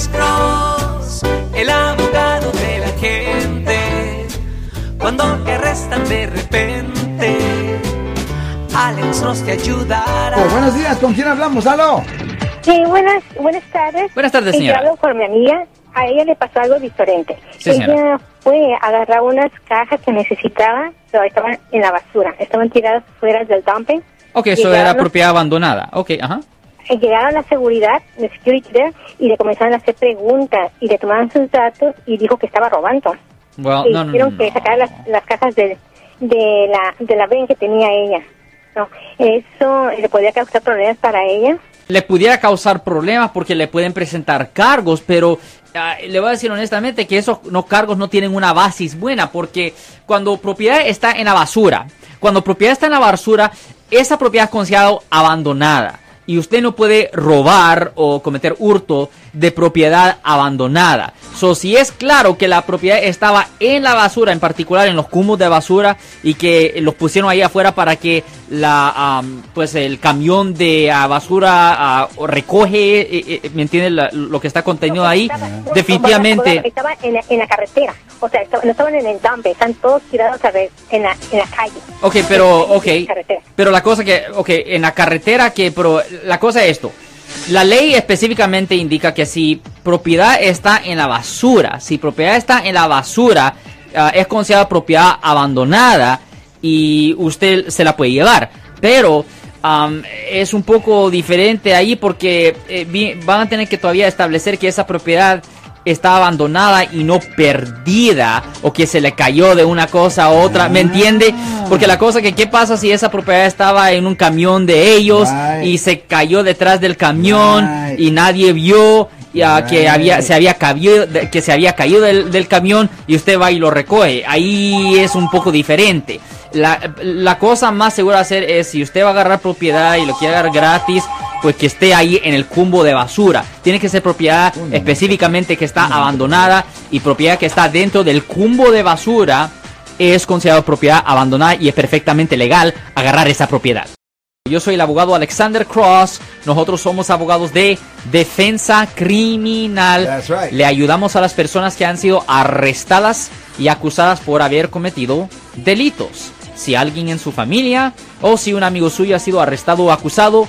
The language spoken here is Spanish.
Alex Cross, el abogado de la gente. Cuando te arrestan de repente, Alex Cross te ayudará. Oh, buenos días, ¿con quién hablamos? ¡Aló! Sí, buenas, buenas tardes. Buenas tardes, yo señora. hablo con mi amiga. A ella le pasó algo diferente. Sí, ella señora. fue a agarrar unas cajas que necesitaba, pero estaban en la basura. Estaban tiradas fuera del dumping. Ok, eso era propiedad abandonada. Ok, ajá. Eh, Llegaron la seguridad, de security there, y le comenzaron a hacer preguntas y le tomaron sus datos y dijo que estaba robando. Well, y no, dijeron no, que sacara las, las cajas de, de la de la ven que tenía ella. No, eso le podía causar problemas para ella. Le pudiera causar problemas porque le pueden presentar cargos, pero ah, le voy a decir honestamente que esos no cargos no tienen una basis buena porque cuando propiedad está en la basura, cuando propiedad está en la basura, esa propiedad es considerada abandonada y usted no puede robar o cometer hurto de propiedad abandonada. So, si es claro que la propiedad estaba en la basura, en particular en los cumos de basura, y que los pusieron ahí afuera para que la, am, pues el camión de ah, basura o recoge, eh, eh, ¿me entiende? La- lo que está contenido ahí, Estaba- definitivamente. no, Estaban en, la- en la carretera. O sea, no estaban en el dumping, están todos tirados a ver, en, la, en la calle. Ok, pero, ok. En la carretera. Pero la cosa que, ok, en la carretera que, pero la cosa es esto. La ley específicamente indica que si propiedad está en la basura, si propiedad está en la basura, ah, es considerada propiedad abandonada y usted se la puede llevar. Pero es un poco diferente ahí porque eh, van a tener que todavía establecer que esa propiedad está abandonada y no perdida o que se le cayó de una cosa a otra, ¿me entiende? Porque la cosa que qué pasa si esa propiedad estaba en un camión de ellos Right. y se cayó detrás del camión Right. y nadie vio ya, que Right. había se había caído que se había caído del, del camión y usted va y lo recoge. Ahí es un poco diferente. La, la cosa más segura de hacer es si usted va a agarrar propiedad y lo quiere agarrar gratis, pues que esté ahí en el cumbo de basura. Tiene que ser propiedad específicamente que está abandonada y propiedad que está dentro del cumbo de basura es considerado propiedad abandonada y es perfectamente legal agarrar esa propiedad. Yo soy el abogado Alexander Cross. Nosotros somos abogados de defensa criminal. That's right. Le ayudamos a las personas que han sido arrestadas y acusadas por haber cometido delitos. Si alguien en su familia o si un amigo suyo ha sido arrestado o acusado,